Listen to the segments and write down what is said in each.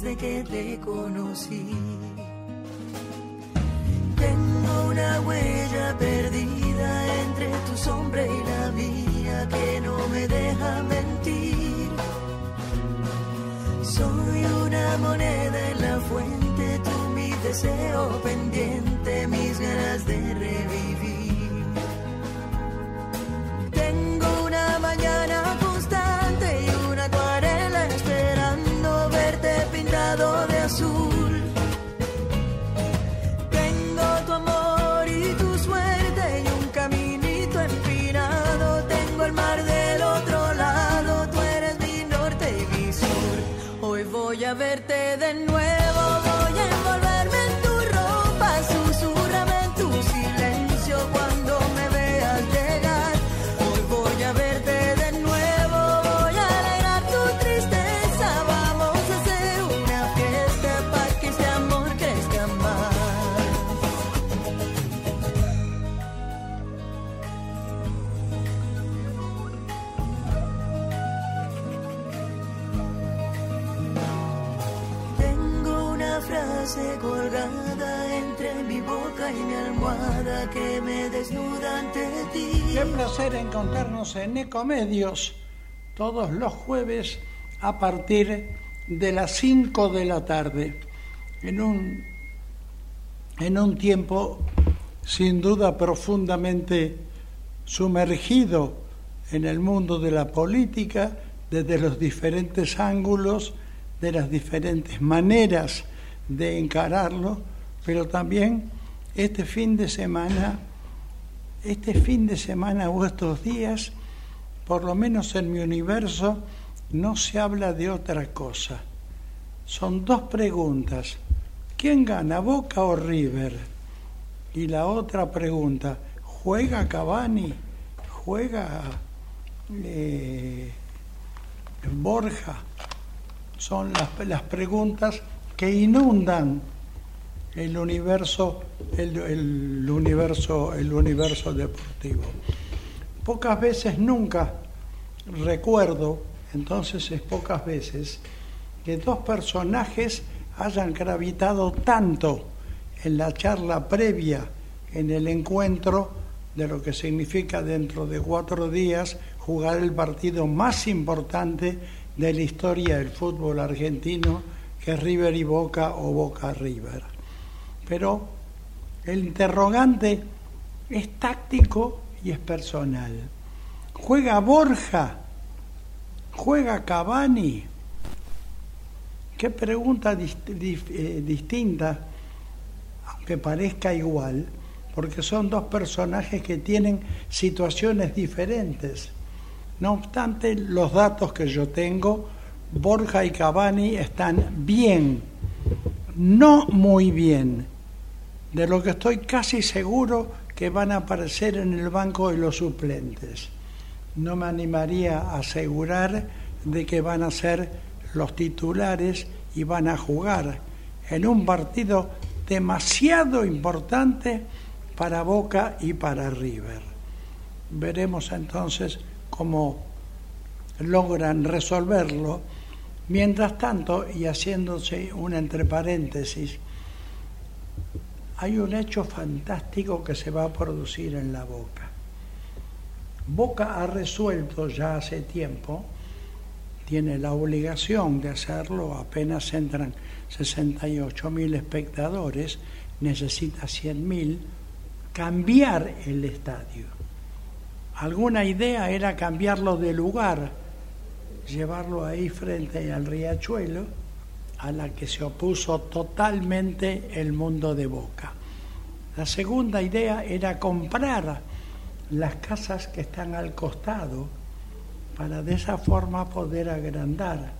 Desde que te conocí. Tengo una huella perdida entre tu sombra y la mía que no me deja mentir. Soy una moneda en la fuente, tú mi deseo pendiente, mis ganas de revivir. Tengo una mañana frase colgada entre mi boca y mi almohada que me desnuda ante ti. Qué placer encontrarnos en Ecomedios todos los jueves a partir de las 5 de la tarde, en un, en un tiempo sin duda profundamente sumergido en el mundo de la política desde los diferentes ángulos, de las diferentes maneras de encararlo, pero también este fin de semana este fin de semana o estos días, por lo menos en mi universo, no se habla de otra cosa. Son dos preguntas. ¿Quién gana, Boca o River? Y la otra pregunta, ¿juega Cavani? ¿Juega eh, Borja? Son las, las preguntas que inundan el universo, el, universo, el universo deportivo. Pocas veces, nunca recuerdo, entonces es pocas veces, que dos personajes hayan gravitado tanto en la charla previa, en el encuentro de lo que significa dentro de cuatro días jugar el partido más importante de la historia del fútbol argentino, que River y Boca o Boca River pero el interrogante es táctico y es personal. ¿Juega Borja? ¿Juega Cavani? Qué pregunta eh, distinta, aunque parezca igual, porque son dos personajes que tienen situaciones diferentes. No obstante, los datos que yo tengo, Borja y Cavani están bien, no muy bien, de lo que estoy casi seguro que van a aparecer en el banco de los suplentes. No me animaría a asegurar de que van a ser los titulares y van a jugar en un partido demasiado importante para Boca y para River. Veremos entonces cómo logran resolverlo. Mientras tanto, y haciéndose un entre paréntesis, hay un hecho fantástico que se va a producir en la Boca. Boca ha resuelto ya hace tiempo, tiene la obligación de hacerlo, apenas entran 68 mil espectadores, necesita 100 mil, cambiar el estadio. Alguna idea era cambiarlo de lugar, llevarlo ahí frente al riachuelo, a la que se opuso totalmente el mundo de Boca. La segunda idea era comprar las casas que están al costado para de esa forma poder agrandar.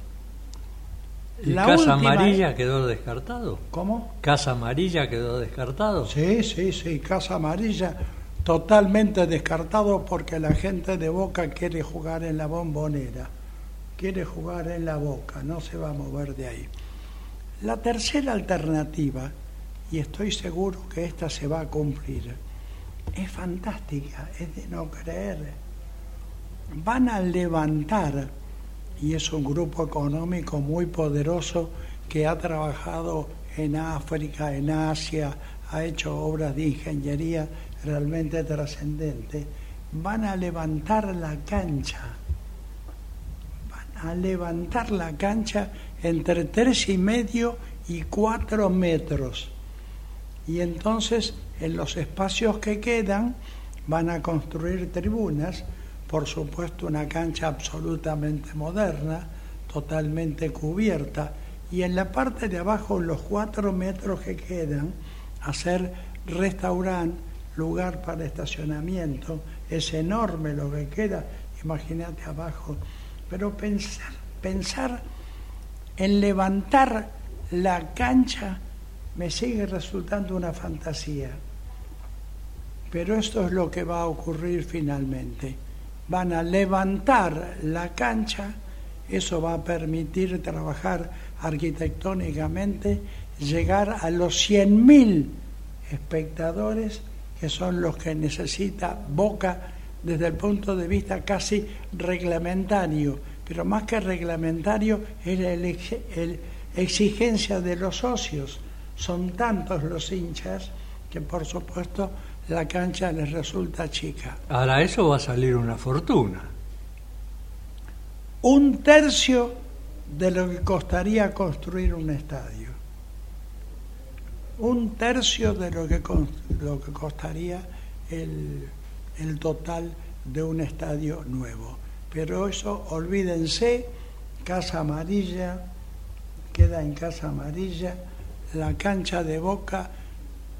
¿Y La Casa última- Amarilla quedó descartado? ¿Cómo? ¿Casa Amarilla quedó descartado? Sí, sí, sí, Casa Amarilla totalmente descartado porque la gente de Boca quiere jugar en la bombonera, quiere jugar en la Boca, no se va a mover de ahí. La tercera alternativa, y estoy seguro que esta se va a cumplir, es fantástica, es de no creer. Van a levantar, y es un grupo económico muy poderoso que ha trabajado en África, en Asia, ha hecho obras de ingeniería realmente trascendentes, van a levantar la cancha, a levantar la cancha entre tres y medio y cuatro metros. Y entonces en los espacios que quedan van a construir tribunas, por supuesto una cancha absolutamente moderna, totalmente cubierta, y en la parte de abajo, los cuatro metros que quedan, hacer restaurante, lugar para estacionamiento, es enorme lo que queda, imagínate abajo, pero pensar, pensar en levantar la cancha me sigue resultando una fantasía. Pero esto es lo que va a ocurrir finalmente. Van a levantar la cancha, eso va a permitir trabajar arquitectónicamente, llegar a los 100.000 espectadores, que son los que necesita Boca desde el punto de vista casi reglamentario, pero más que reglamentario es la exigencia de los socios. Son tantos los hinchas que por supuesto la cancha les resulta chica. Ahora eso va a salir una fortuna. Un tercio de lo que costaría construir un estadio. Un tercio de lo que, lo que costaría el, el total de un estadio nuevo. Pero eso, olvídense, Casa Amarilla, queda en Casa Amarilla, la cancha de Boca,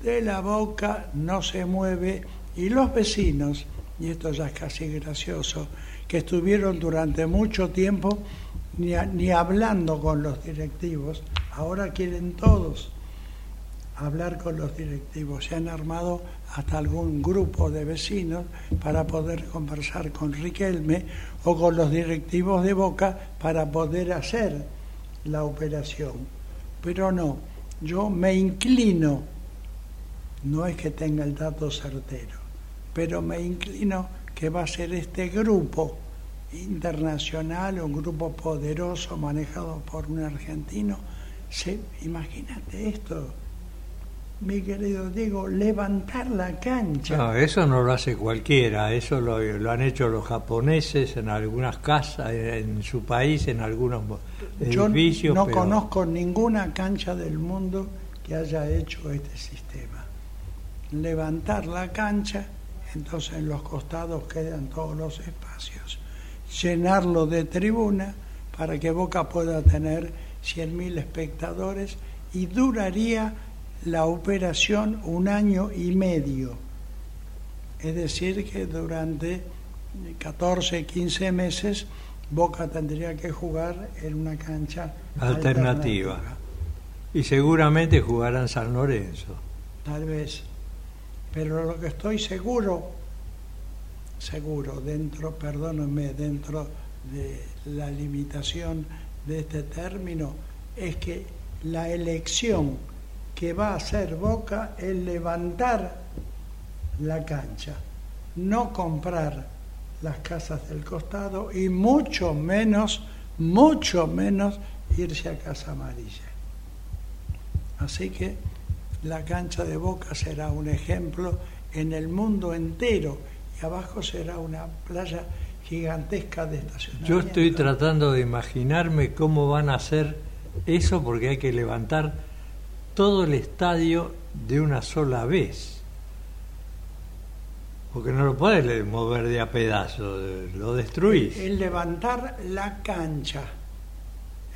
de la Boca no se mueve y los vecinos, y esto ya es casi gracioso, que estuvieron durante mucho tiempo ni, ni hablando con los directivos, ahora quieren todos hablar con los directivos. Se han armado hasta algún grupo de vecinos para poder conversar con Riquelme o con los directivos de Boca para poder hacer la operación. Pero no, yo me inclino, no es que tenga el dato certero, pero me inclino que va a ser este grupo internacional, un grupo poderoso manejado por un argentino. Imagínate esto, mi querido Diego, levantar la cancha. No, eso no lo hace cualquiera, eso lo, lo han hecho los japoneses en algunas casas, en su país, en algunos Yo edificios. no pero- conozco ninguna cancha del mundo que haya hecho este sistema. Levantar la cancha, entonces en los costados quedan todos los espacios. Llenarlo de tribuna para que Boca pueda tener 100.000 espectadores y duraría la operación un año y medio. Es decir, que durante 14, 15 meses Boca tendría que jugar en una cancha Alternativa. Y seguramente jugarán San Lorenzo. Tal vez. Pero lo que estoy seguro, seguro, dentro, perdónenme, dentro de la limitación de este término, es que la elección que va a hacer Boca es levantar la cancha, no comprar las casas del costado y mucho menos, mucho menos irse a Casa Amarilla. Así que la cancha de Boca será un ejemplo en el mundo entero y abajo será una playa gigantesca de estacionamiento. Yo estoy tratando de imaginarme cómo van a hacer eso porque hay que levantar todo el estadio de una sola vez. Porque no lo puedes mover de a pedazos, lo destruís. El levantar la cancha,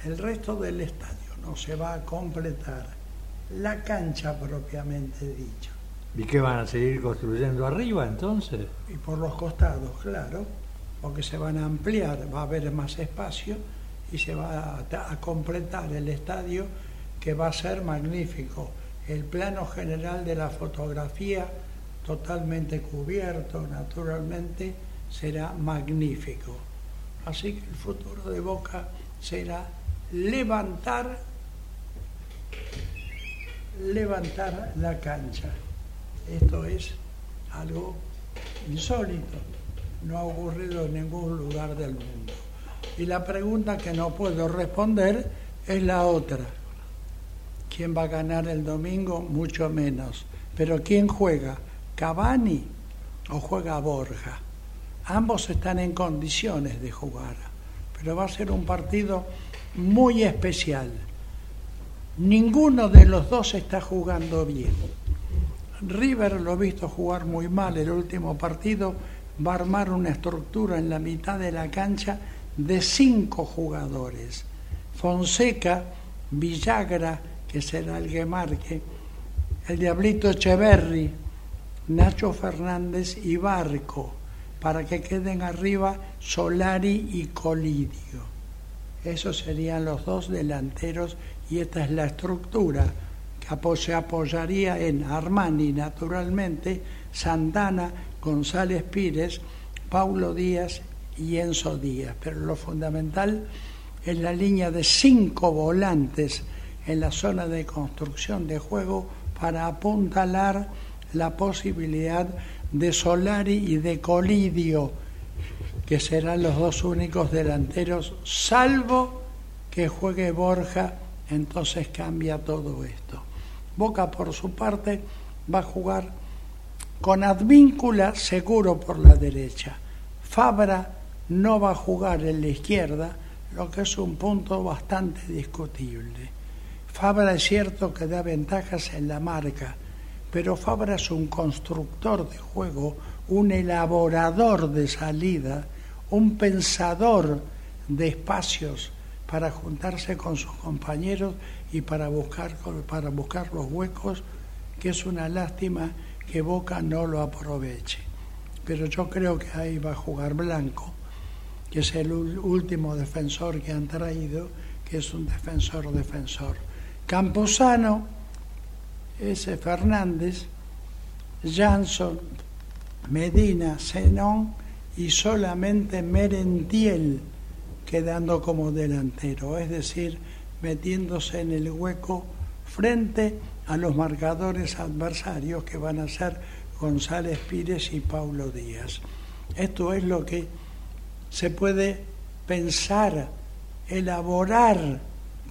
el resto del estadio no se va a completar, la cancha propiamente dicho. ¿Y qué van a seguir construyendo arriba entonces? Y por los costados, claro, porque se van a ampliar, va a haber más espacio y se va a, a completar el estadio que va a ser magnífico. El plano general de la fotografía totalmente cubierto, naturalmente, será magnífico. Así que el futuro de Boca será levantar levantar la cancha. Esto es algo insólito, no ha ocurrido en ningún lugar del mundo. Y la pregunta que no puedo responder es la otra. ¿Quién va a ganar el domingo? Mucho menos. Pero ¿quién juega? ¿Cavani o juega Borja? Ambos están en condiciones de jugar, pero va a ser un partido muy especial. Ninguno de los dos está jugando bien. River lo he visto jugar muy mal el último partido, va a armar una estructura en la mitad de la cancha de cinco jugadores. Fonseca, Villagra, que será el que marque, el Diablito Echeverri, Nacho Fernández y Barco, para que queden arriba Solari y Colidio. Esos serían los dos delanteros y esta es la estructura que se apoyaría en Armani, naturalmente, Santana, González Pires, Paulo Díaz y Enzo Díaz. Pero lo fundamental es la línea de cinco volantes en la zona de construcción de juego para apuntalar la posibilidad de Solari y de Colidio, que serán los dos únicos delanteros, salvo que juegue Borja, entonces cambia todo esto. Boca, por su parte, va a jugar con Advíncula seguro por la derecha. Fabra no va a jugar en la izquierda, lo que es un punto bastante discutible. Fabra es cierto que da ventajas en la marca, pero Fabra es un constructor de juego, un elaborador de salida, un pensador de espacios para juntarse con sus compañeros y para buscar, para buscar los huecos, que es una lástima que Boca no lo aproveche. Pero yo creo que ahí va a jugar Blanco, que es el último defensor que han traído, que es un defensor defensor. Camposano ese Fernández, Jansson, Medina, Zenón y solamente Merentiel quedando como delantero, es decir, metiéndose en el hueco frente a los marcadores adversarios que van a ser González Pires y Paulo Díaz. Esto es lo que se puede pensar, elaborar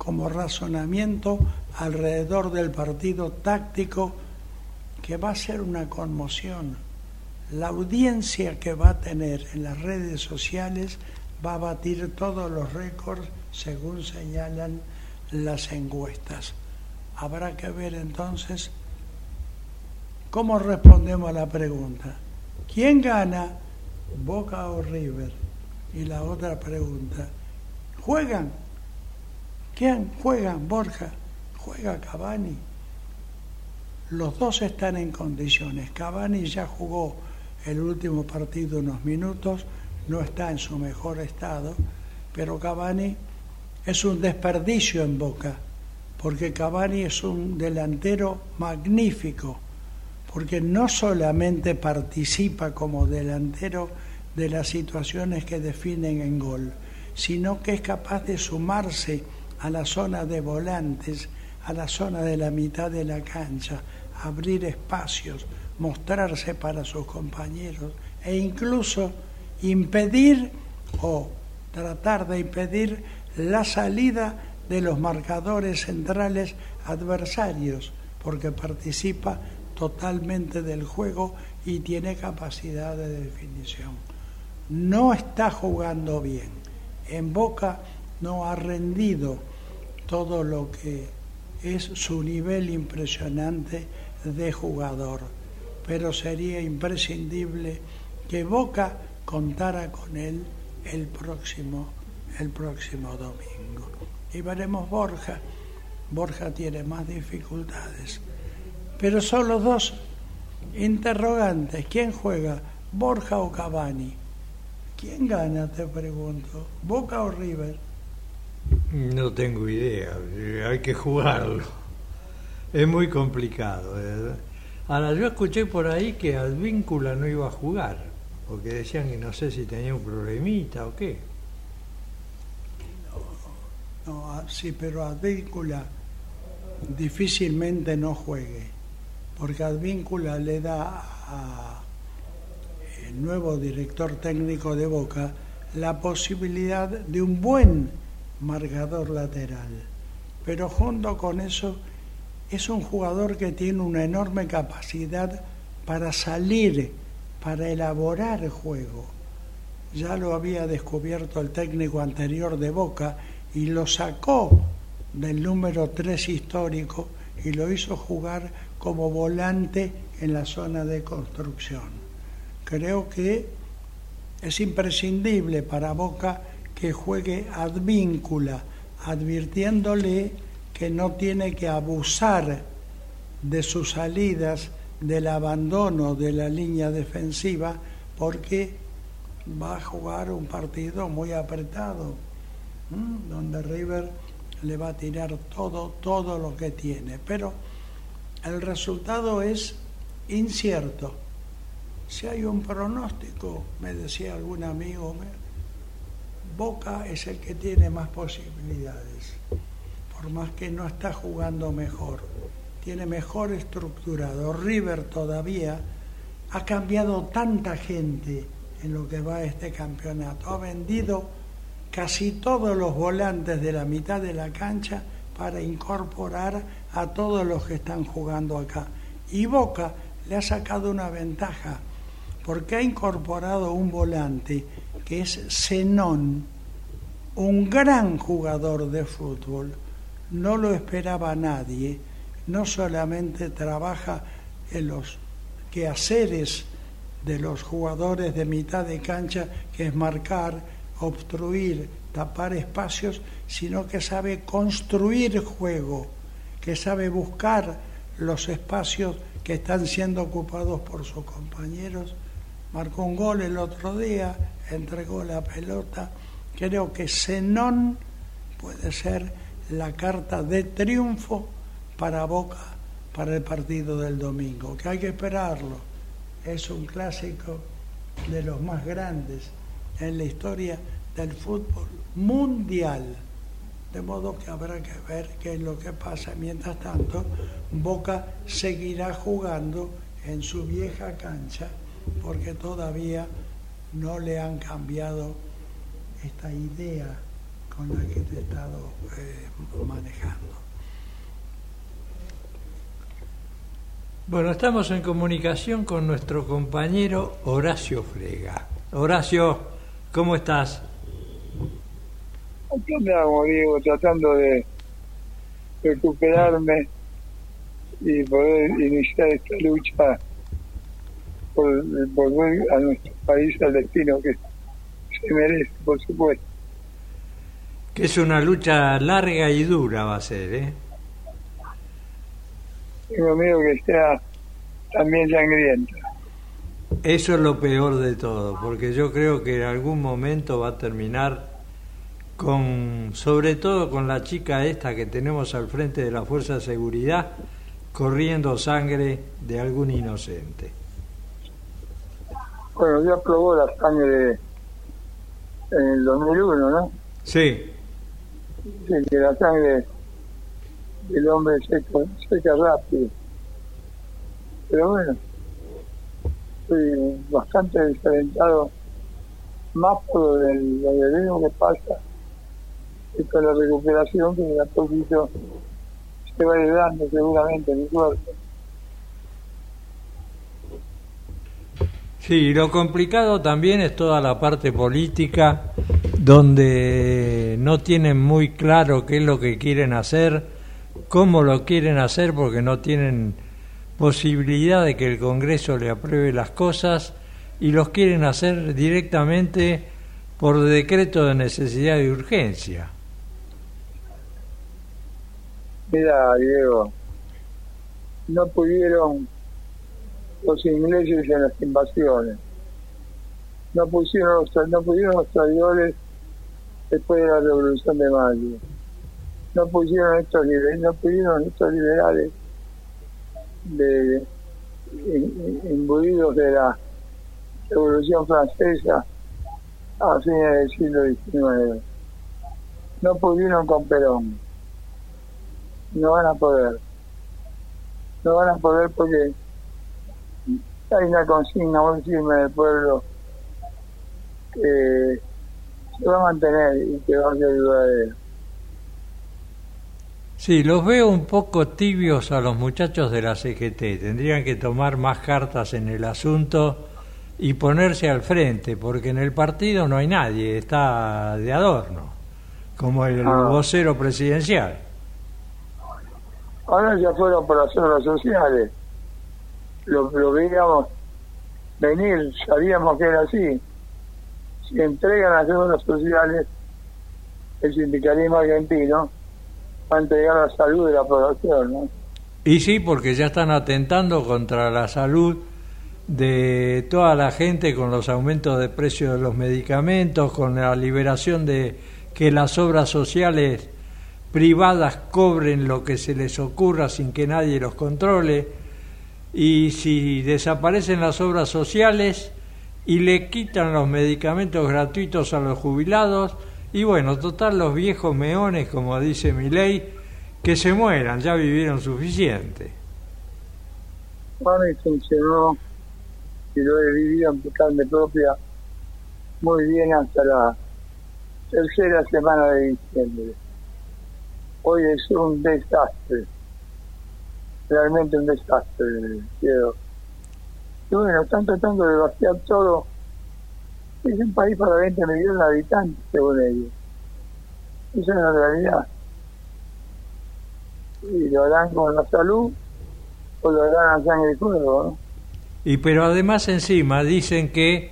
como razonamiento alrededor del partido táctico que va a ser una conmoción. La audiencia que va a tener en las redes sociales va a batir todos los récords según señalan las encuestas. Habrá que ver entonces cómo respondemos a la pregunta. ¿Quién gana? Boca o River. Y la otra pregunta, ¿juegan? ¿Quién juegan? Borja juega Cavani. Los dos están en condiciones. Cavani ya jugó el último partido unos minutos, no está en su mejor estado, pero Cavani es un desperdicio en Boca, porque Cavani es un delantero magnífico, porque no solamente participa como delantero de las situaciones que definen en gol, sino que es capaz de sumarse a la zona de volantes a la zona de la mitad de la cancha, abrir espacios, mostrarse para sus compañeros e incluso impedir o tratar de impedir la salida de los marcadores centrales adversarios, porque participa totalmente del juego y tiene capacidad de definición. No está jugando bien. En Boca no ha rendido todo lo que es su nivel impresionante de jugador, pero sería imprescindible que Boca contara con él el próximo, el próximo domingo. Y veremos Borja. Borja tiene más dificultades. Pero son los dos interrogantes. ¿Quién juega? ¿Borja o Cavani? ¿Quién gana? Te pregunto. ¿Boca o River? No tengo idea, hay que jugarlo. Es muy complicado. Ahora, yo escuché por ahí que Advíncula no iba a jugar, porque decían que no sé si tenía un problemita o qué. No, ah, sí, pero Advíncula difícilmente no juegue, porque Advíncula le da a el nuevo director técnico de Boca la posibilidad de un buen marcador lateral. Pero junto con eso es un jugador que tiene una enorme capacidad para salir, para elaborar juego. Ya lo había descubierto el técnico anterior de Boca y lo sacó del número 3 histórico y lo hizo jugar como volante en la zona de construcción. Creo que es imprescindible para Boca que juegue advíncula, advirtiéndole que no tiene que abusar de sus salidas, del abandono de la línea defensiva, porque va a jugar un partido muy apretado, donde River le va a tirar todo, todo lo que tiene. Pero el resultado es incierto. Si hay un pronóstico, me decía algún amigo, Boca es el que tiene más posibilidades, por más que no está jugando mejor, tiene mejor estructurado. River todavía ha cambiado tanta gente en lo que va este campeonato, ha vendido casi todos los volantes de la mitad de la cancha para incorporar a todos los que están jugando acá. Y Boca le ha sacado una ventaja, porque ha incorporado un volante que es Zenón, un gran jugador de fútbol, no lo esperaba nadie, no solamente trabaja en los quehaceres de los jugadores de mitad de cancha, que es marcar, obstruir, tapar espacios, sino que sabe construir juego, que sabe buscar los espacios que están siendo ocupados por sus compañeros. Marcó un gol el otro día, entregó la pelota. Creo que Zenón puede ser la carta de triunfo para Boca para el partido del domingo, que hay que esperarlo. Es un clásico de los más grandes en la historia del fútbol mundial. De modo que habrá que ver qué es lo que pasa. Mientras tanto, Boca seguirá jugando en su vieja cancha porque todavía no le han cambiado esta idea con la que te he estado eh, manejando. Bueno, estamos en comunicación con nuestro compañero Horacio Frega. Horacio, ¿cómo estás? Andamos, Diego, tratando de recuperarme y poder iniciar esta lucha por volver a nuestro país al destino que se merece, por supuesto. Que es una lucha larga y dura va a ser, ¿eh? Tengo miedo que sea también sangrienta. Eso es lo peor de todo, porque yo creo que en algún momento va a terminar con, sobre todo con la chica esta que tenemos al frente de la Fuerza de Seguridad, corriendo sangre de algún inocente. Bueno, ya probó la sangre en el 2001, ¿no? Sí. Sí, que la sangre del hombre seca, seca rápido. Pero bueno, estoy bastante desalentado, más por lo del, lo que pasa y con la recuperación que a poquito se va ayudando seguramente mi cuerpo. Sí, lo complicado también es toda la parte política, donde no tienen muy claro qué es lo que quieren hacer, cómo lo quieren hacer, porque no tienen posibilidad de que el Congreso le apruebe las cosas y los quieren hacer directamente por decreto de necesidad y urgencia. Mira, Diego, no pudieron los ingleses en las invasiones. No, pusieron los, no pudieron los traidores después de la Revolución de Mayo. No pusieron estos liberales, no pudieron estos liberales de, imbuidos de la Revolución Francesa a fines del siglo XIX. No pudieron con Perón. No van a poder. No van a poder porque hay una consigna muy firme del pueblo que se va a mantener y que va a ser duradera. Sí, los veo un poco tibios a los muchachos de la CGT. Tendrían que tomar más cartas en el asunto y ponerse al frente, porque en el partido no hay nadie, está de adorno, como el Ah. vocero presidencial. Ahora ya fueron por las obras sociales. Lo, veíamos venir, sabíamos que era así. Si entregan las obras sociales, el sindicalismo argentino va a entregar la salud de la población. Y sí, porque ya están atentando contra la salud de toda la gente con los aumentos de precios de los medicamentos, con la liberación de que las obras sociales privadas cobren lo que se les ocurra sin que nadie los controle. Y si desaparecen las obras sociales y le quitan los medicamentos gratuitos a los jubilados, y bueno, total los viejos meones, como dice mi ley, que se mueran, ya vivieron suficiente. Mí funcionó y lo he vivido en carne propia muy bien hasta la tercera semana de diciembre. Hoy es un desastre, realmente un desastre, quiero. Y bueno, están tratando de vaciar todo. Es un país para 20 millones de habitantes, según ellos. Esa es la realidad. Y lo harán con la salud o lo harán a sangre y fuego, ¿no? Y pero además encima dicen que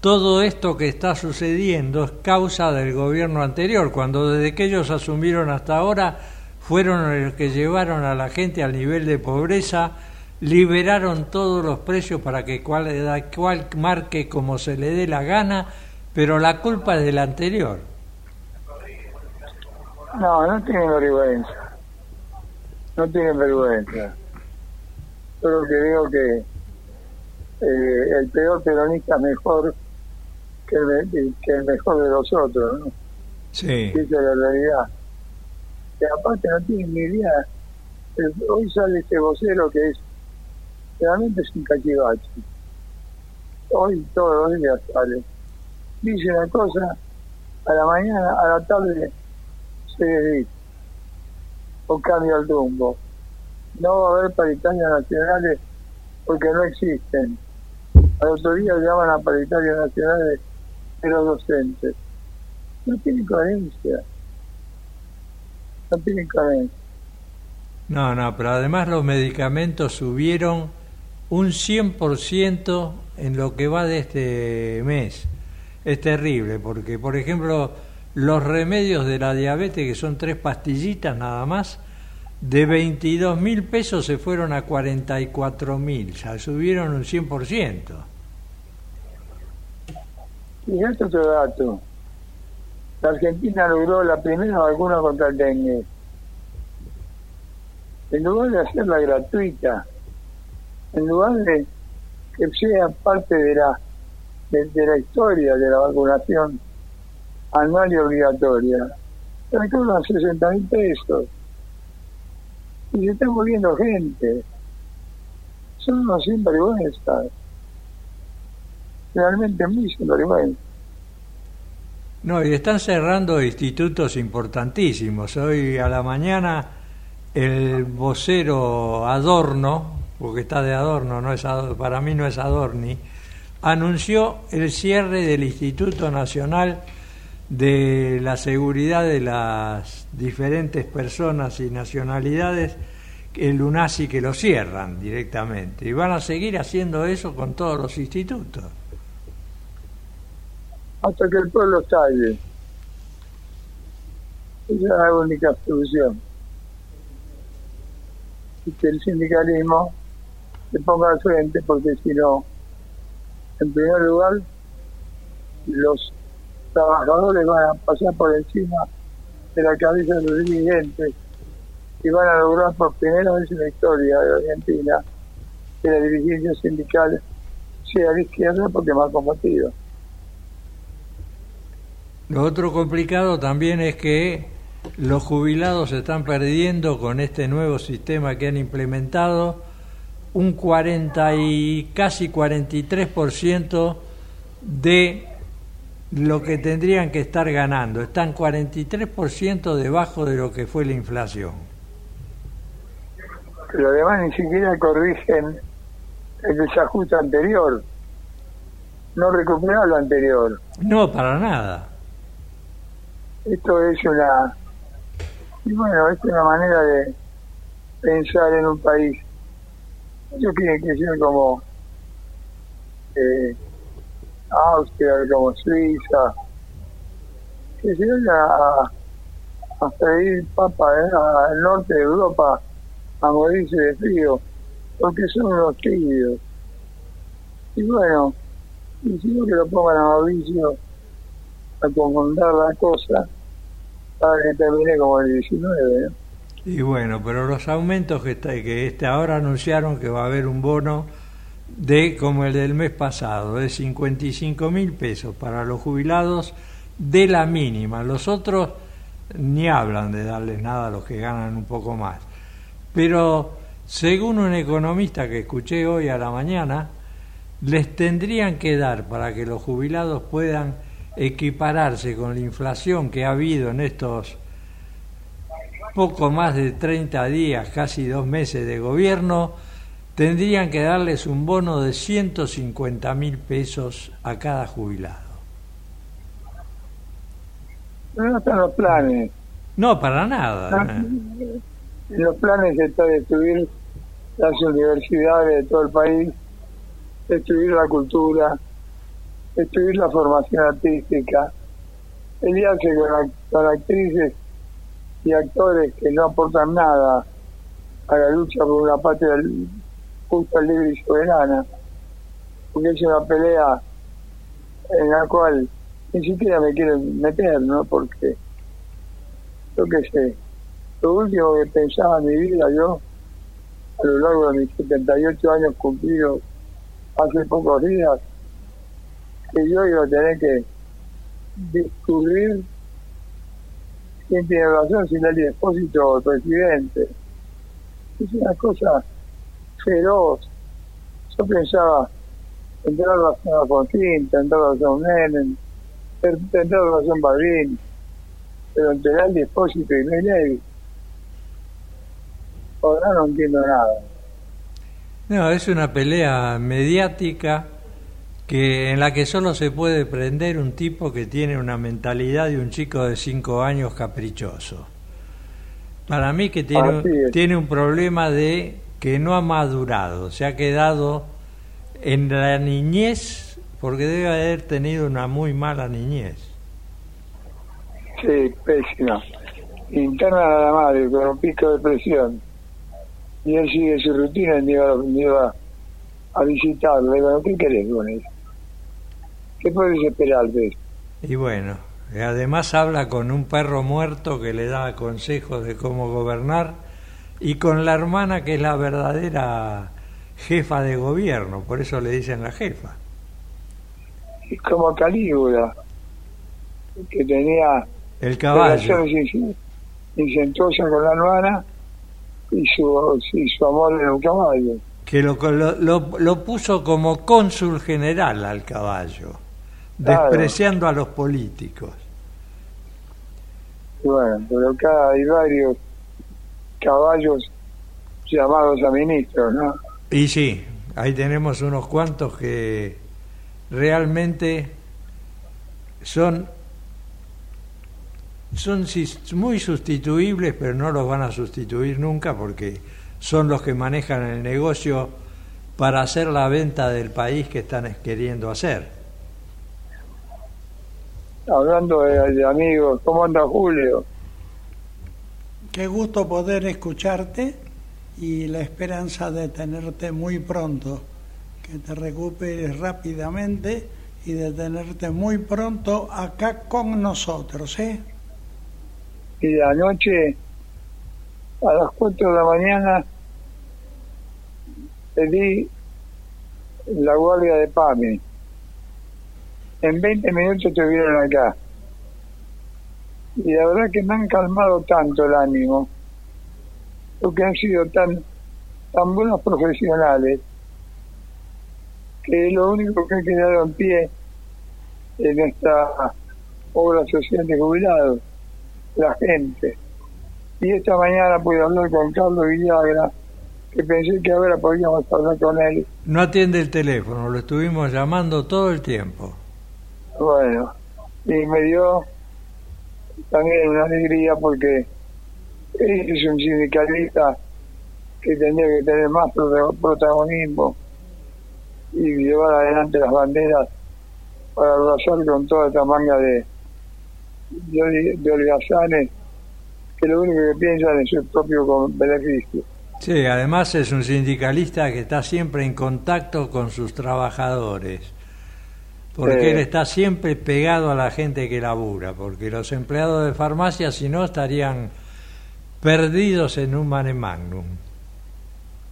todo esto que está sucediendo es causa del gobierno anterior, cuando desde que ellos asumieron hasta ahora fueron los que llevaron a la gente al nivel de pobreza, liberaron todos los precios para que cual, cual marque como se le dé la gana, pero la culpa es del anterior. No, no tienen vergüenza. No tienen vergüenza. Solo que digo que eh, el peor peronista es mejor que el, me- que el mejor de los otros, ¿no? Sí. Esa es la realidad. Que aparte no tienen ni idea. El- hoy sale este vocero que es, realmente es un cachivache. Hoy todos los días sale. Dice una cosa, a la mañana, a la tarde se desdice. O cambia el rumbo. No va a haber paritarias nacionales porque no existen. Al otro día llaman a paritarias nacionales de los docentes. No tienen coherencia. No. No, no, pero además los medicamentos subieron un 100% en lo que va de este mes. Es terrible, porque por ejemplo los remedios de la diabetes, que son tres pastillitas nada más, de 22 mil pesos se fueron a 44 mil, o sea, subieron un 100%. Y otro dato. La Argentina logró la primera vacuna contra el dengue. En lugar de hacerla gratuita, en lugar de que sea parte de la de, la historia de la vacunación anual y obligatoria, se recaudan 60 mil pesos. Y se está muriendo gente. Son unos sinvergüenzas. Realmente muy sinvergüenzas. No, y están cerrando institutos importantísimos. Hoy a la mañana el vocero Adorno, porque está de Adorno, no es Ador- para mí no es Adorni, anunció el cierre del Instituto Nacional de la Seguridad de las diferentes personas y nacionalidades, el UNASI que lo cierran directamente. Y van a seguir haciendo eso con todos los institutos. Hasta que el pueblo estalle. Esa es la única solución. Y que el sindicalismo se ponga al frente, porque si no, en primer lugar, los trabajadores van a pasar por encima de la cabeza de los dirigentes y van a lograr por primera vez en la historia de Argentina que la dirigencia sindical sea de izquierda porque más combativa. Lo otro complicado también es que los jubilados se están perdiendo con este nuevo sistema que han implementado un 40 y casi 43% de lo que tendrían que estar ganando. Están 43% debajo de lo que fue la inflación. Pero además ni siquiera corrigen el desajuste anterior. No recuperan lo anterior. No, para nada. Esto es una... Y bueno, es una manera de pensar en un país. Ellos quieren que sea como... Eh, Austria, como Suiza, que se a, a pedir papa eh, al norte de Europa a morirse de frío, porque son unos tímidos. Y bueno, y si no que lo pongan a Mauricio a comandar la cosa 19. ¿no? Y bueno, pero los aumentos que, está, que este, ahora anunciaron que va a haber un bono de como el del mes pasado, de 55 mil pesos para los jubilados de la mínima. Los otros ni hablan de darles nada a los que ganan un poco más. Pero según un economista que escuché hoy a la mañana, les tendrían que dar para que los jubilados puedan equipararse con la inflación que ha habido en estos poco más de 30 días, casi dos meses de gobierno, tendrían que darles un bono de 150 mil pesos a cada jubilado. No están los planes. No, para nada. En los planes está destruir las universidades de todo el país, destruir la cultura, destruir la formación artística, pelearse con, con actrices y actores que no aportan nada a la lucha por una patria justa, libre y soberana, porque es una pelea en la cual ni siquiera me quieren meter, ¿no? Porque, yo qué sé, lo último que pensaba en mi vida yo, a lo largo de mis 78 años cumplidos hace pocos días, que yo iba a tener que descubrir quién tiene razón, si el Depósito presidente. Es una cosa feroz. Yo pensaba tener razón a Fontín, tener razón Menem, tener razón Balvin, pero entre el Depósito y Miley, ahora no entiendo nada. No, es una pelea mediática que en la que solo se puede prender un tipo que tiene una mentalidad de un chico de cinco años caprichoso. Para mí que tiene, tiene un problema de que no ha madurado, se ha quedado en la niñez porque debe haber tenido una muy mala niñez. Sí, pésima. Interna a la madre con un pico de presión. Y él sigue su rutina y iba, a visitarlo. Le digo, ¿qué querés con eso? ¿Qué puedes esperar de eso? Y bueno, además habla con un perro muerto que le da consejos de cómo gobernar y con la hermana que es la verdadera jefa de gobierno, por eso le dicen la jefa. Es como Calígula, que tenía el caballo incentuosa con la hermana y su, y su amor en un caballo. Que lo, lo, lo puso como cónsul general al caballo despreciando a los políticos. Bueno, pero acá hay varios caballos llamados a ministros, ¿no? Y sí, ahí tenemos unos cuantos que realmente son son muy sustituibles, pero no los van a sustituir nunca porque son los que manejan el negocio para hacer la venta del país que están queriendo hacer hablando de, amigos, ¿cómo anda Julio? Qué gusto poder escucharte y la esperanza de tenerte muy pronto, que te recuperes rápidamente y de tenerte muy pronto acá con nosotros, ¿eh? Y anoche, a las 4 de la mañana, pedí la guardia de PAMI. En 20 minutos estuvieron acá. Y la verdad que me han calmado tanto el ánimo, porque han sido tan, tan buenos profesionales, que lo único que ha quedado en pie en esta obra social de jubilados, la gente. Y esta mañana pude hablar con Carlos Villagra, que pensé que ahora podíamos hablar con él. No atiende el teléfono, lo estuvimos llamando todo el tiempo. Bueno, y me dio también una alegría porque él es un sindicalista que tendría que tener más protagonismo y llevar adelante las banderas para abrazar con toda esta manga de, de, de holgazanes que lo único que piensan es su propio beneficio. Sí, además es un sindicalista que está siempre en contacto con sus trabajadores, porque Sí. él está siempre pegado a la gente que labura, porque los empleados de farmacia si no estarían perdidos en un mare magnum.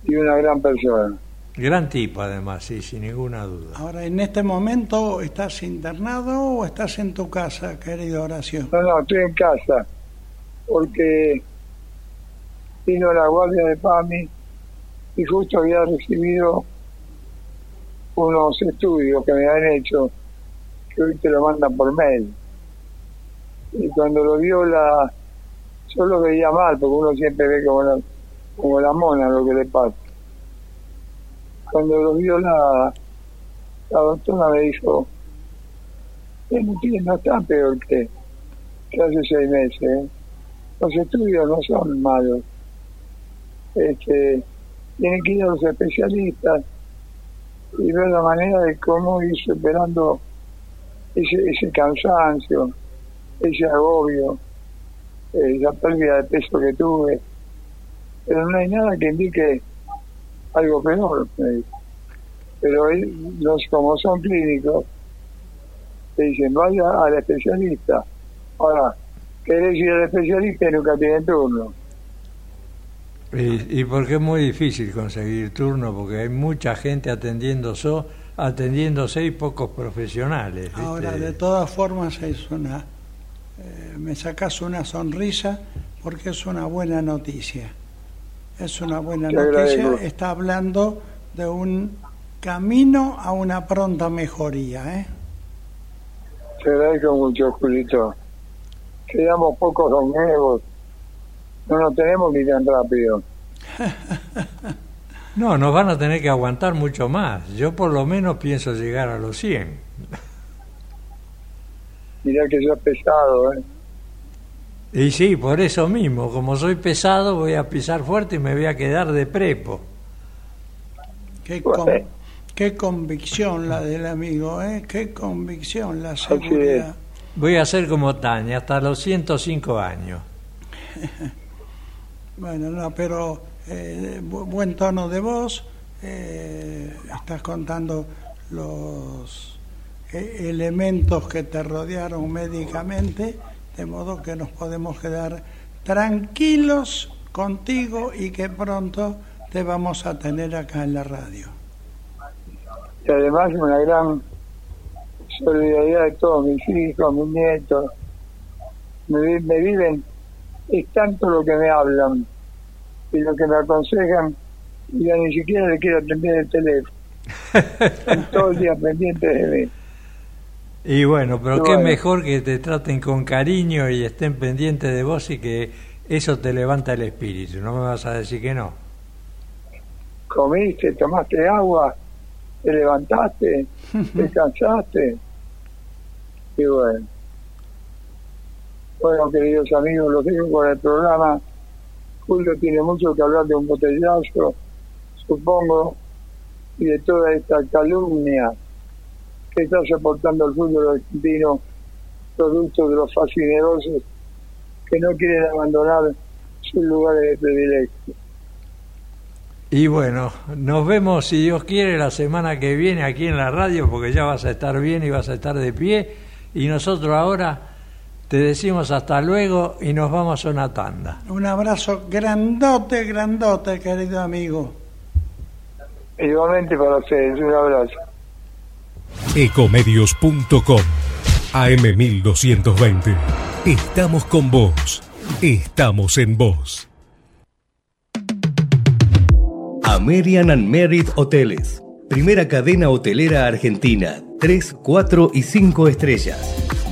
Y una gran persona. Gran tipo además, sí, sin ninguna duda. Ahora, en este momento, ¿estás internado o estás en tu casa, querido Horacio? No, no, estoy en casa, porque vino la guardia de PAMI y justo había recibido unos estudios que me han hecho, que hoy te lo mandan por mail. Y cuando lo vio la... Yo lo veía mal, porque uno siempre ve como la, como la mona lo que le pasa. Cuando lo vio la, la doctora me dijo, "Eh, no, está peor que, que hace seis meses. ¿eh? Los estudios no son malos. Este, tienen que ir a los especialistas y ver la manera de cómo ir superando ese, ese cansancio, ese agobio, eh, esa pérdida de peso que tuve. Pero no hay nada que indique algo peor. Pero los, como son clínicos, te dicen vaya al especialista. Ahora, querés ir al especialista y nunca tienen turno. Y, y porque es muy difícil conseguir turno, porque hay mucha gente atendiéndose, atendiéndose y pocos profesionales. ¿viste? Ahora, de todas formas, es una. eh, me sacas una sonrisa porque es una buena noticia. Es una buena Te noticia. agradezco. Está hablando de un camino a una pronta mejoría. ¿eh? Te agradezco mucho, Julito. Quedamos pocos don nuevos. No nos tenemos ni tan rápido. No, nos van a tener que aguantar mucho más. Yo por lo menos pienso llegar a los 100. Mirá que sos pesado, ¿eh? Y sí, por eso mismo, como soy pesado, voy a pisar fuerte y me voy a quedar de prepo. Qué, con- qué convicción la del amigo, ¿eh? Qué convicción la seguridad. Voy a ser como Tania, hasta los 105 años. Bueno, no, pero eh, bu- buen tono de voz. eh, estás contando los eh, elementos que te rodearon médicamente, de modo que nos podemos quedar tranquilos contigo y que pronto te vamos a tener acá en la radio. Y además una gran solidaridad de todos mis hijos, mis nietos. Me, me viven, es tanto lo que me hablan y lo que me aconsejan y ya ni siquiera le quiero atender el teléfono. Están todo el día pendientes de mí. Y bueno, pero Y qué mejor que te traten con cariño y estén pendientes de vos y que eso te levanta el espíritu. No me vas a decir que no. Comiste, tomaste agua, te levantaste, descansaste. Y bueno. Bueno, queridos amigos, los dejo con el programa. Julio tiene mucho que hablar de un botellazo, supongo, y de toda esta calumnia que está soportando el fútbol argentino, producto de los fascinerosos que no quieren abandonar sus lugares de predilecto. Y bueno, nos vemos si Dios quiere la semana que viene aquí en la radio porque ya vas a estar bien y vas a estar de pie. Y nosotros ahora te decimos hasta luego y nos vamos a una tanda. Un abrazo grandote, grandote, querido amigo. Igualmente para ustedes, un abrazo. Ecomedios.com AM1220. Estamos con vos. Estamos en vos. American and Merit Hoteles. Primera cadena hotelera argentina. 3, 4 y 5 estrellas.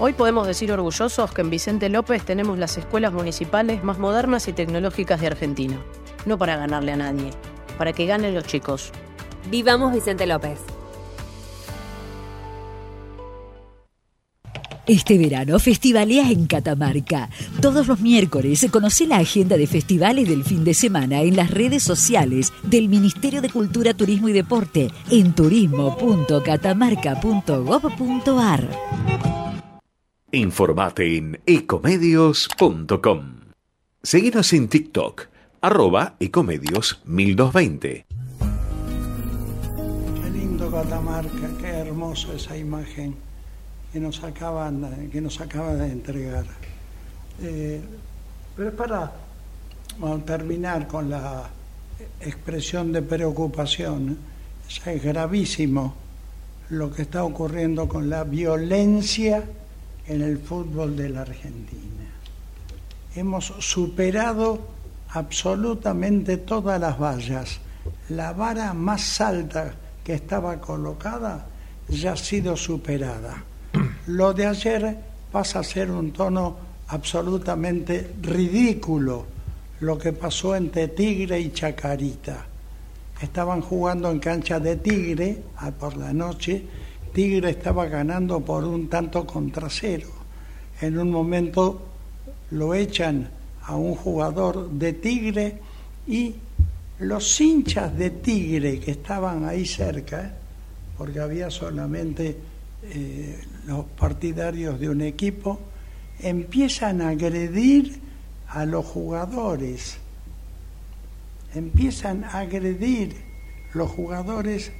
Hoy podemos decir orgullosos que en Vicente López tenemos las escuelas municipales más modernas y tecnológicas de Argentina. No para ganarle a nadie, para que ganen los chicos. Vivamos Vicente López. Este verano festivalea en Catamarca. Todos los miércoles conoce la agenda de festivales del fin de semana en las redes sociales del Ministerio de Cultura, Turismo y Deporte en turismo.catamarca.gov.ar. Informate en ecomedios.com. Seguinos en TikTok, arroba ecomedios 1220. Qué lindo Catamarca, qué hermosa esa imagen que nos acaban, que nos acaba de entregar. Eh, pero para terminar con la expresión de preocupación. Es gravísimo lo que está ocurriendo con la violencia en el fútbol de la Argentina. Hemos superado absolutamente todas las vallas. La vara más alta que estaba colocada ya ha sido superada. Lo de ayer pasa a ser un tono absolutamente ridículo, lo que pasó entre Tigre y Chacarita. Estaban jugando en cancha de Tigre por la noche Tigre estaba ganando por un tanto contra cero. En un momento lo echan a un jugador de Tigre y los hinchas de Tigre que estaban ahí cerca, porque había solamente eh, los partidarios de un equipo, empiezan a agredir a los jugadores, empiezan a agredir los jugadores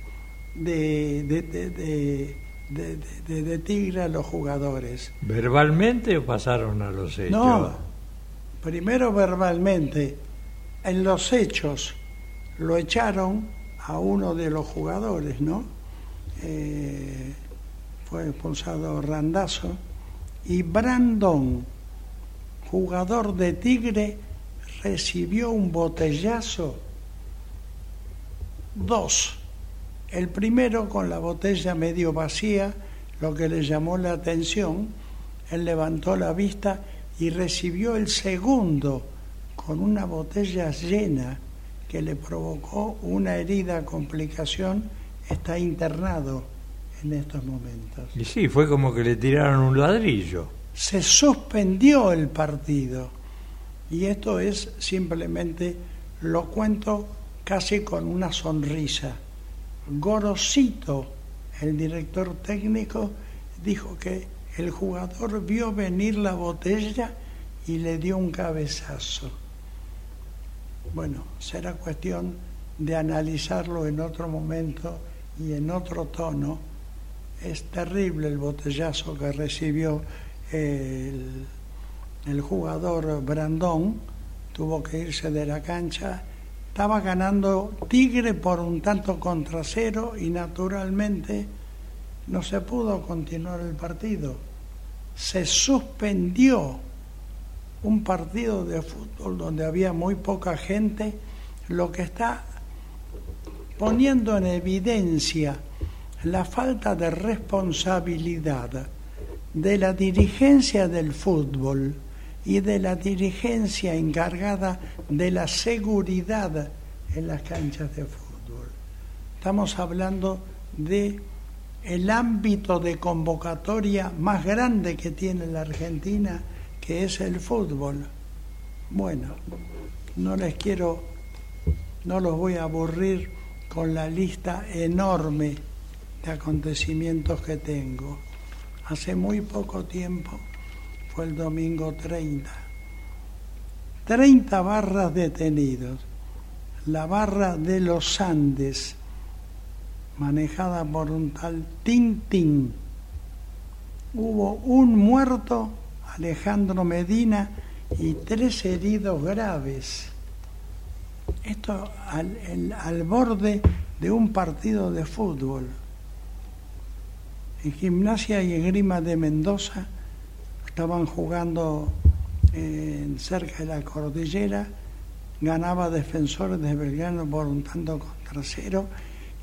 de, de, de, Tigre a los jugadores. ¿Verbalmente o pasaron a los hechos? No, primero verbalmente. En los hechos lo echaron a uno de los jugadores, ¿no? Eh, fue expulsado Randazo. Y Brandon, jugador de Tigre, recibió un botellazo. Dos el primero con la botella medio vacía, lo que le llamó la atención, él levantó la vista y recibió el segundo con una botella llena que le provocó una herida, complicación, está internado en estos momentos. Y sí, fue como que le tiraron un ladrillo. Se suspendió el partido y esto es simplemente, lo cuento casi con una sonrisa Gorosito, el director técnico, dijo que el jugador vio venir la botella y le dio un cabezazo. Bueno, será cuestión de analizarlo en otro momento y en otro tono. Es terrible el botellazo que recibió el, el jugador Brandón, tuvo que irse de la cancha estaba ganando Tigre por un tanto contra cero y naturalmente no se pudo continuar el partido. Se suspendió un partido de fútbol donde había muy poca gente, lo que está poniendo en evidencia la falta de responsabilidad de la dirigencia del fútbol y de la dirigencia encargada de la seguridad en las canchas de fútbol. estamos hablando de el ámbito de convocatoria más grande que tiene la Argentina, que es el fútbol. Bueno, no les quiero, no los voy a aburrir con la lista enorme de acontecimientos que tengo. Hace muy poco tiempo, el domingo 30, 30 barras detenidos. La barra de los Andes, manejada por un tal Tintín. Hubo un muerto, Alejandro Medina, y tres heridos graves. Esto al, al borde de un partido de fútbol. En Gimnasia y Grima de Mendoza estaban jugando en, cerca de la cordillera, ganaba Defensores de Belgrano por contra cero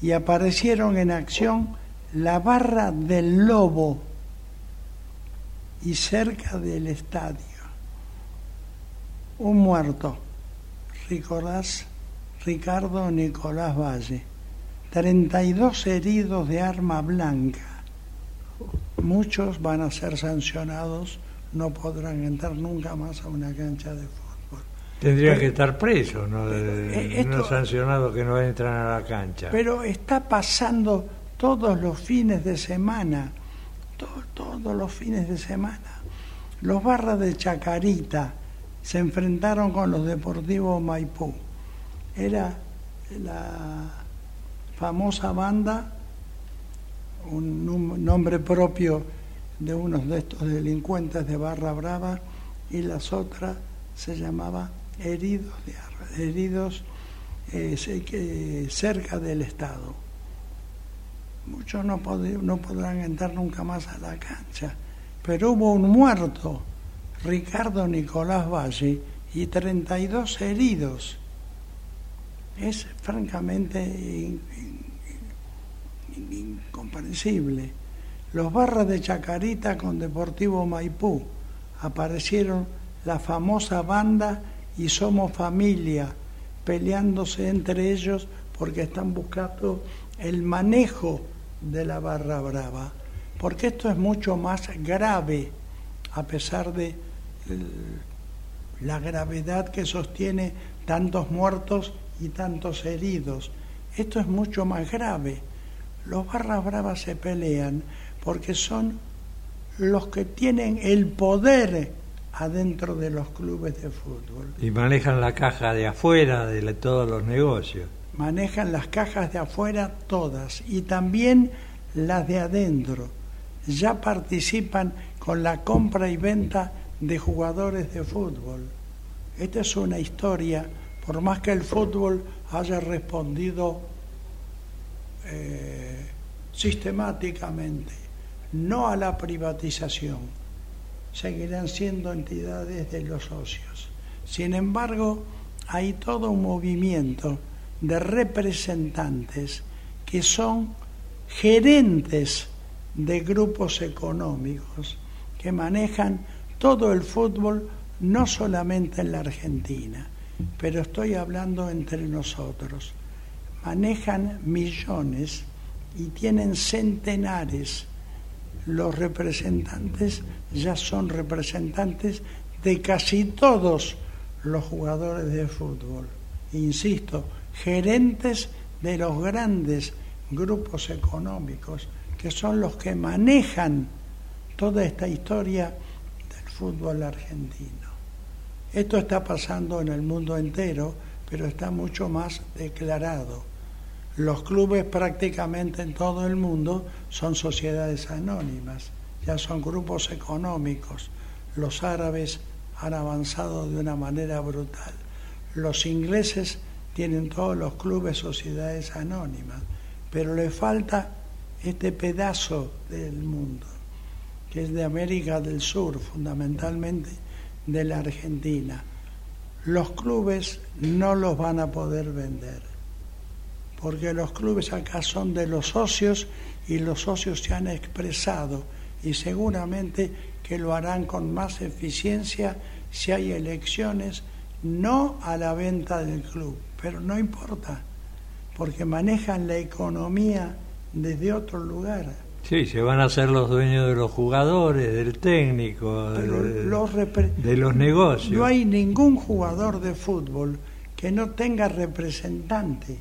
y aparecieron en acción la barra del Lobo y cerca del estadio. Un muerto, recordás, Ricardo Nicolás Valle, 32 heridos de arma blanca. Muchos van a ser sancionados, no podrán entrar nunca más a una cancha de fútbol. Tendría que estar presos, no, Eh, esto- no sancionados que no entran a la cancha. Pero está pasando todos los fines de semana, to- todos los fines de semana. Los barras de Chacarita se enfrentaron con los Deportivos Maipú. Era la famosa banda, un nombre propio de unos de estos delincuentes de Barra Brava, y las otras se llamaba Heridos, de heridos eh, cerca del Estado. Muchos no, pod- no podrán entrar nunca más a la cancha, pero hubo un muerto, Ricardo Nicolás Valle, y 32 heridos. Es francamente in- in- in- incomprensible. Los barras de Chacarita con Deportivo Maipú aparecieron la famosa banda y Somos Familia, peleándose entre ellos porque están buscando el manejo de la barra brava. Porque esto es mucho más grave, a pesar de el- la gravedad que sostiene tantos muertos y tantos heridos. Esto es mucho más grave. Los barras bravas se pelean porque son los que tienen el poder adentro de los clubes de fútbol. Y manejan la caja de afuera de todos los negocios. Manejan las cajas de afuera todas y también las de adentro. Ya participan con la compra y venta de jugadores de fútbol. Esta es una historia, por más que el fútbol haya respondido eh, sistemáticamente, no a la privatización, seguirán siendo entidades de los socios. Sin embargo, hay todo un movimiento de representantes que son gerentes de grupos económicos que manejan todo el fútbol, no solamente en la Argentina, pero estoy hablando entre nosotros. Manejan millones y tienen centenares. Los representantes ya son representantes de casi todos los jugadores de fútbol. Insisto, gerentes de los grandes grupos económicos que son los que manejan toda esta historia del fútbol argentino. Esto está pasando en el mundo entero, pero está mucho más declarado. Los clubes prácticamente en todo el mundo son sociedades anónimas, ya son grupos económicos. Los árabes han avanzado de una manera brutal. Los ingleses tienen todos los clubes sociedades anónimas, pero le falta este pedazo del mundo, que es de América del Sur, fundamentalmente de la Argentina. Los clubes no los van a poder vender, porque los clubes acá son de los socios y los socios se han expresado y seguramente que lo harán con más eficiencia si hay elecciones, no a la venta del club, pero no importa. porque manejan la economía desde otro lugar. Sí, se van a ser los dueños de los jugadores, del técnico, Pero de, los repre- de los negocios. No hay ningún jugador de fútbol que no tenga representante.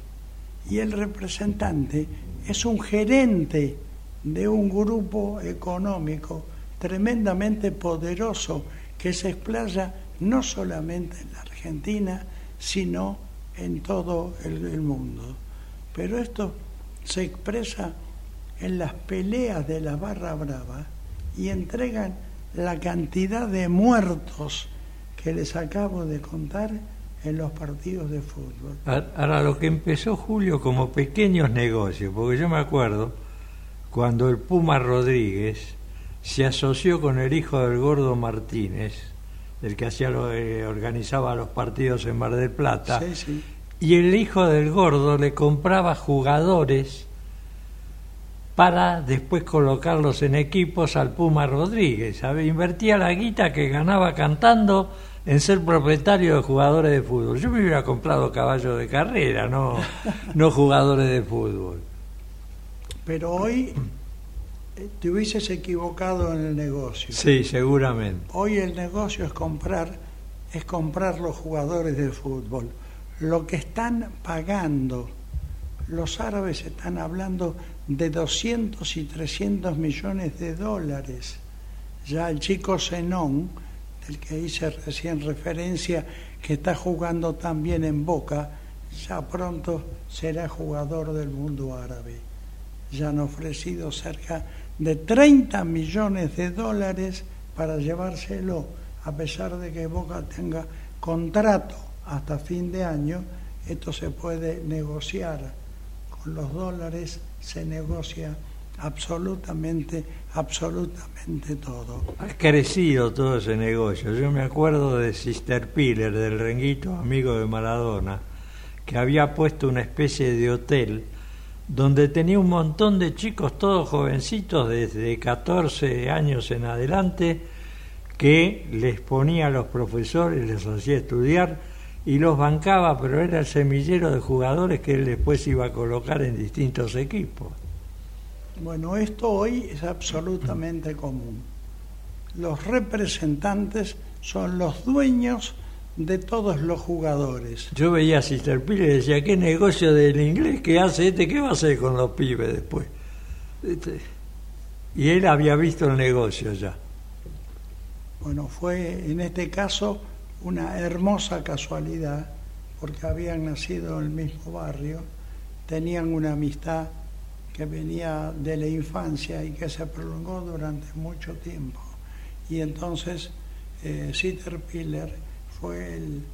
Y el representante es un gerente de un grupo económico tremendamente poderoso que se explaya no solamente en la Argentina, sino en todo el, el mundo. Pero esto se expresa en las peleas de la barra brava y entregan la cantidad de muertos que les acabo de contar en los partidos de fútbol. Ahora, lo que empezó Julio como pequeños negocios, porque yo me acuerdo cuando el Puma Rodríguez se asoció con el hijo del Gordo Martínez, el que hacía lo- eh, organizaba los partidos en Mar del Plata, Sí, sí. y el hijo del Gordo le compraba jugadores para después colocarlos en equipos al Puma Rodríguez. ¿sabe? Invertía la guita que ganaba cantando en ser propietario de jugadores de fútbol. Yo me hubiera comprado caballos de carrera, no, no jugadores de fútbol. Pero hoy eh, te hubieses equivocado en el negocio. Sí, seguramente. Hoy el negocio es comprar, es comprar los jugadores de fútbol. Lo que están pagando, los árabes están hablando de 200 y 300 millones de dólares. Ya el chico Zenón, del que hice recién referencia, que está jugando también en Boca, ya pronto será jugador del mundo árabe. Ya han ofrecido cerca de 30 millones de dólares para llevárselo, a pesar de que Boca tenga contrato hasta fin de año, esto se puede negociar. Con los dólares se negocia absolutamente, absolutamente todo. Ha crecido todo ese negocio. Yo me acuerdo de Sister Piller, del renguito amigo de Maradona, que había puesto una especie de hotel donde tenía un montón de chicos, todos jovencitos, desde 14 años en adelante, que les ponía a los profesores, les hacía estudiar y los bancaba, pero era el semillero de jugadores que él después iba a colocar en distintos equipos. Bueno, esto hoy es absolutamente común. Los representantes son los dueños de todos los jugadores. Yo veía a Sister Piller y decía, ¿qué negocio del inglés que hace este? ¿Qué va a hacer con los pibes después? Este, Y él había visto el negocio ya. Bueno, fue en este caso una hermosa casualidad, porque habían nacido en el mismo barrio, tenían una amistad que venía de la infancia y que se prolongó durante mucho tiempo. Y entonces eh, Sitter Piller fue el,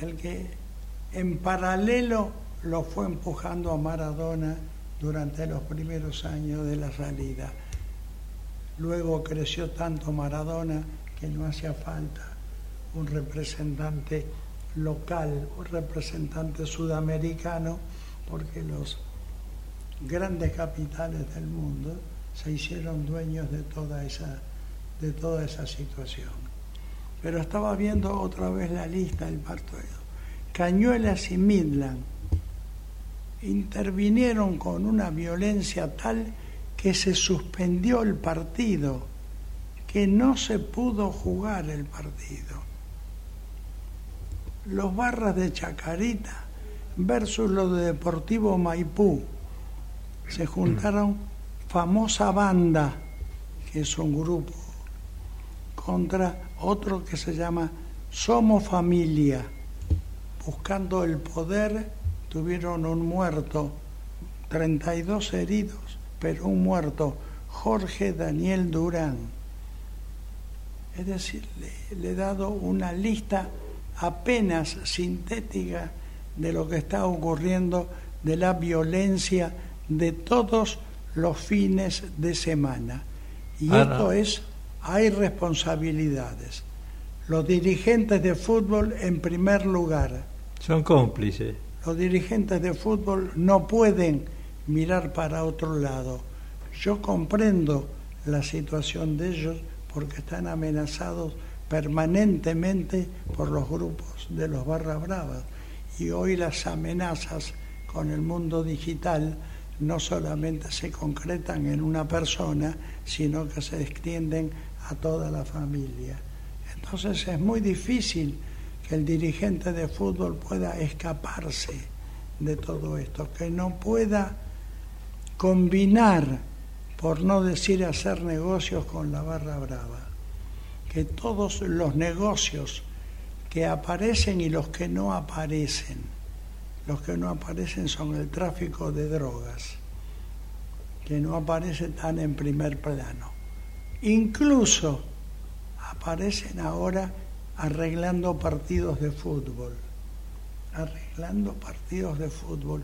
el que en paralelo lo fue empujando a Maradona durante los primeros años de la salida. Luego creció tanto Maradona que no hacía falta un representante local, un representante sudamericano, porque los grandes capitales del mundo se hicieron dueños de toda esa, de toda esa situación. Pero estaba viendo otra vez la lista del partido. Cañuelas y Midland intervinieron con una violencia tal que se suspendió el partido, que no se pudo jugar el partido. Los barras de Chacarita versus los de Deportivo Maipú se juntaron famosa banda, que es un grupo, contra otro que se llama Somos Familia. Buscando el poder, tuvieron un muerto, 32 heridos, pero un muerto, Jorge Daniel Durán. Es decir, le, le he dado una lista apenas sintética de lo que está ocurriendo, de la violencia de todos los fines de semana. Y Ah, esto es, hay responsabilidades. Los dirigentes de fútbol en primer lugar. Son cómplices. Los dirigentes de fútbol no pueden mirar para otro lado. Yo comprendo la situación de ellos porque están amenazados permanentemente por los grupos de los barra bravas. Y hoy las amenazas con el mundo digital no solamente se concretan en una persona, sino que se extienden a toda la familia. Entonces es muy difícil que el dirigente de fútbol pueda escaparse de todo esto, que no pueda combinar, por no decir hacer negocios con la barra brava, que todos los negocios que aparecen y los que no aparecen, los que no aparecen son el tráfico de drogas, que no aparece tan en primer plano. Incluso aparecen ahora arreglando partidos de fútbol, arreglando partidos de fútbol,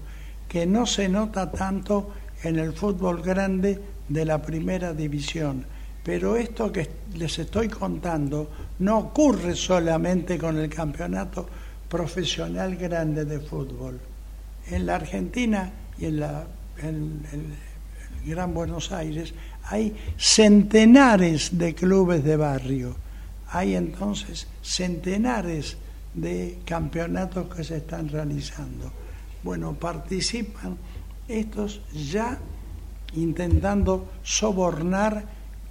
que no se nota tanto en el fútbol grande de la primera división. Pero esto que les estoy contando no ocurre solamente con el campeonato profesional grande de fútbol. En la Argentina y en, la, en el Gran Buenos Aires hay centenares de clubes de barrio hay entonces centenares de campeonatos que se están realizando. Bueno, participan estos ya intentando sobornar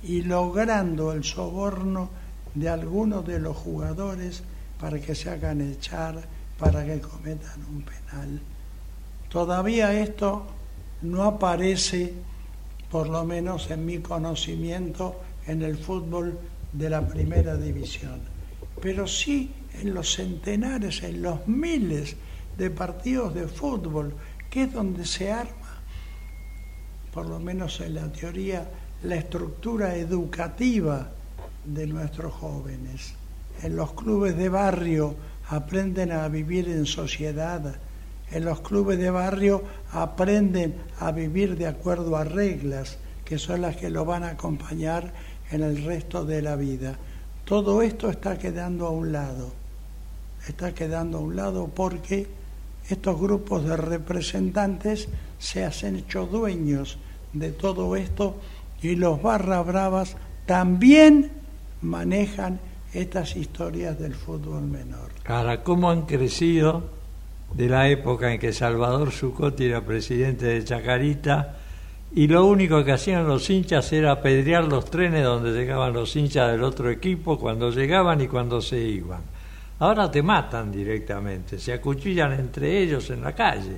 y logrando el soborno de algunos de los jugadores para que se hagan echar, para que cometan un penal. Todavía esto no aparece, por lo menos en mi conocimiento, en el fútbol de la primera división, pero sí en los centenares, en los miles de partidos de fútbol, que es donde se arma, por lo menos en la teoría, la estructura educativa de nuestros jóvenes. En los clubes de barrio aprenden a vivir en sociedad, en los clubes de barrio aprenden a vivir de acuerdo a reglas, que son las que lo van a acompañar en el resto de la vida. Todo esto está quedando a un lado, está quedando a un lado porque estos grupos de representantes se hacen hecho dueños de todo esto y los barra bravas también manejan estas historias del fútbol menor. Ahora, ¿cómo han crecido de la época en que Salvador Zucotti era presidente de Chacarita y lo único que hacían los hinchas era apedrear los trenes donde llegaban los hinchas del otro equipo cuando llegaban y cuando se iban. Ahora te matan directamente, se acuchillan entre ellos en la calle.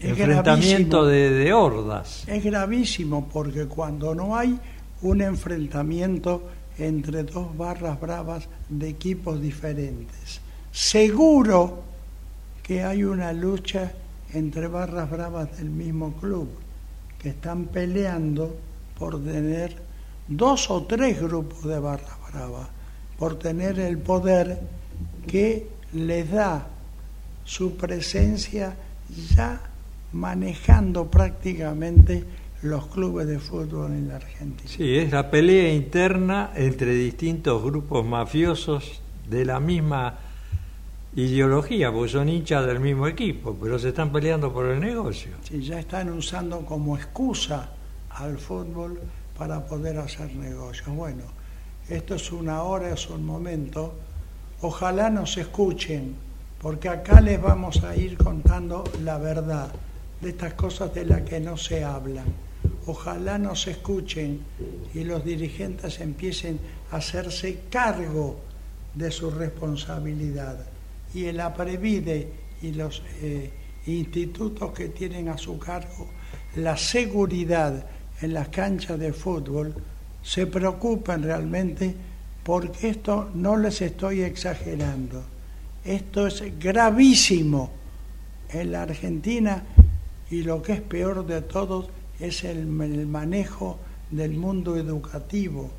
enfrentamiento de, de hordas. Es gravísimo porque cuando no hay un enfrentamiento entre dos barras bravas de equipos diferentes, seguro que hay una lucha entre barras bravas del mismo club que están peleando por tener dos o tres grupos de barra brava, por tener el poder que les da su presencia ya manejando prácticamente los clubes de fútbol en la Argentina. Sí, es la pelea interna entre distintos grupos mafiosos de la misma ideología, porque son hinchas del mismo equipo, pero se están peleando por el negocio. Sí, ya están usando como excusa al fútbol para poder hacer negocios. Bueno, esto es una hora, es un momento. Ojalá nos escuchen, porque acá les vamos a ir contando la verdad de estas cosas de las que no se hablan. Ojalá nos escuchen y los dirigentes empiecen a hacerse cargo de su responsabilidad y el APREVIDE y los eh, institutos que tienen a su cargo la seguridad en las canchas de fútbol se preocupan realmente porque esto no les estoy exagerando. Esto es gravísimo en la Argentina y lo que es peor de todos es el, manejo del mundo educativo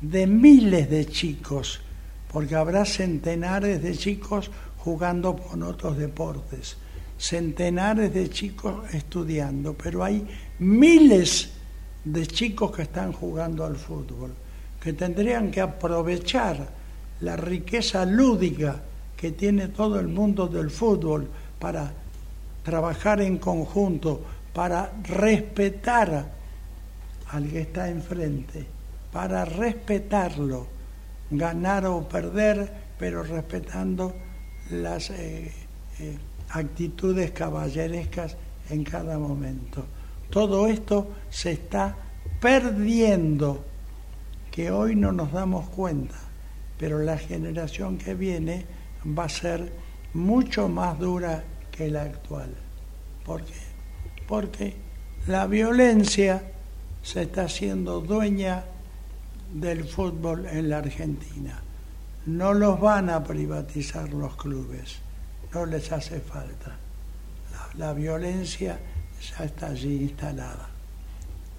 de miles de chicos, porque habrá centenares de chicos jugando con otros deportes, centenares de chicos estudiando, pero hay miles de chicos que están jugando al fútbol, que tendrían que aprovechar la riqueza lúdica que tiene todo el mundo del fútbol para trabajar en conjunto, para respetar al que está enfrente, para respetarlo, ganar o perder, pero respetando las eh, eh, actitudes caballerescas en cada momento. Todo esto se está perdiendo, que hoy no nos damos cuenta, pero la generación que viene va a ser mucho más dura que la actual. ¿Por qué? Porque la violencia se está haciendo dueña del fútbol en la Argentina. No los van a privatizar los clubes, no les hace falta. La, violencia ya está allí instalada.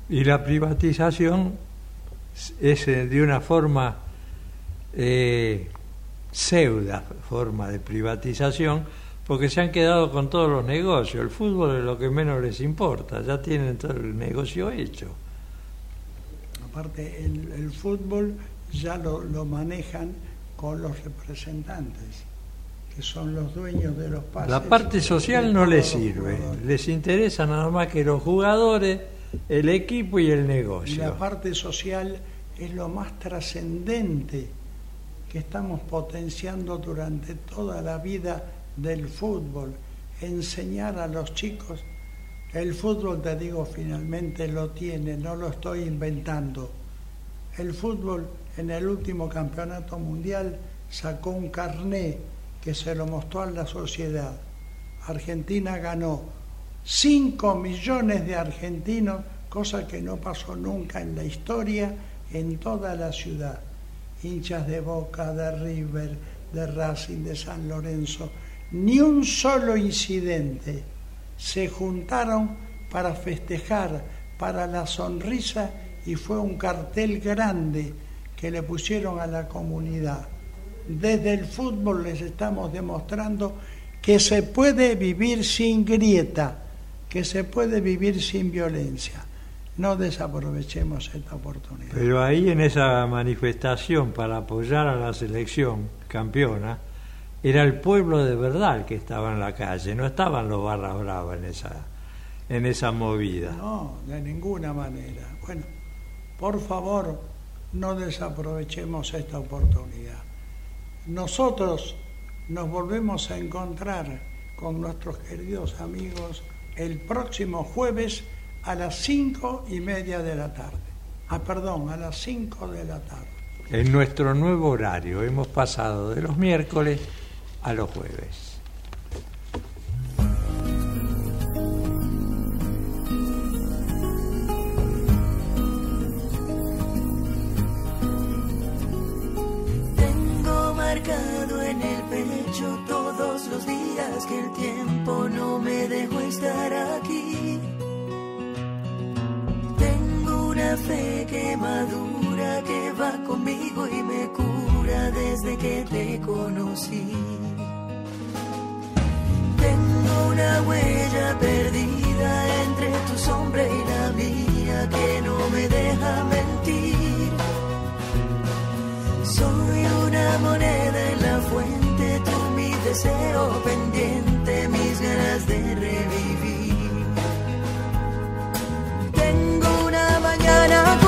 Y la privatización es eh, de una forma eh, pseuda forma de privatización porque se han quedado con todos los negocios. El fútbol es lo que menos les importa, ya tienen todo el negocio hecho. Aparte, el, el fútbol ya lo, lo manejan con los representantes, que son los dueños de los pases. La parte social no les sirve, les interesa nada más que los jugadores, el equipo y el Y la negocio. parte social es lo más trascendente que estamos potenciando durante toda la vida del fútbol. Enseñar a los chicos, el fútbol, te digo, finalmente lo tiene, no lo estoy inventando. El fútbol en el último campeonato mundial sacó un carné que se lo mostró a la sociedad. Argentina ganó 5 millones de argentinos, cosa que no pasó nunca en la historia en toda la ciudad. Hinchas de Boca, de River, de Racing, de San Lorenzo. Ni un solo incidente. Se juntaron para festejar, para la sonrisa y fue un cartel grande que le pusieron a la comunidad. Desde el fútbol les estamos demostrando que se puede vivir sin grieta, que se puede vivir sin violencia. No desaprovechemos esta oportunidad. Pero ahí en esa manifestación para apoyar a la selección campeona, era el pueblo de verdad el que estaba en la calle, no estaban los barras bravas en esa, en esa movida. No, de ninguna manera. Bueno, por favor, no desaprovechemos esta oportunidad. Nosotros nos volvemos a encontrar con nuestros queridos amigos el próximo jueves a las cinco y media de la tarde. Ah, perdón, a las cinco de la tarde. En nuestro nuevo horario hemos pasado de los miércoles a los jueves. Tengo marcado en el pecho todos los días que el tiempo no me dejó estar aquí. Tengo una fe que madura, que va conmigo y me cura desde que te conocí una huella perdida entre tu sombra y la mía que no me deja mentir. Soy una moneda en la fuente, tú mi deseo pendiente, mis ganas de revivir. Tengo una mañana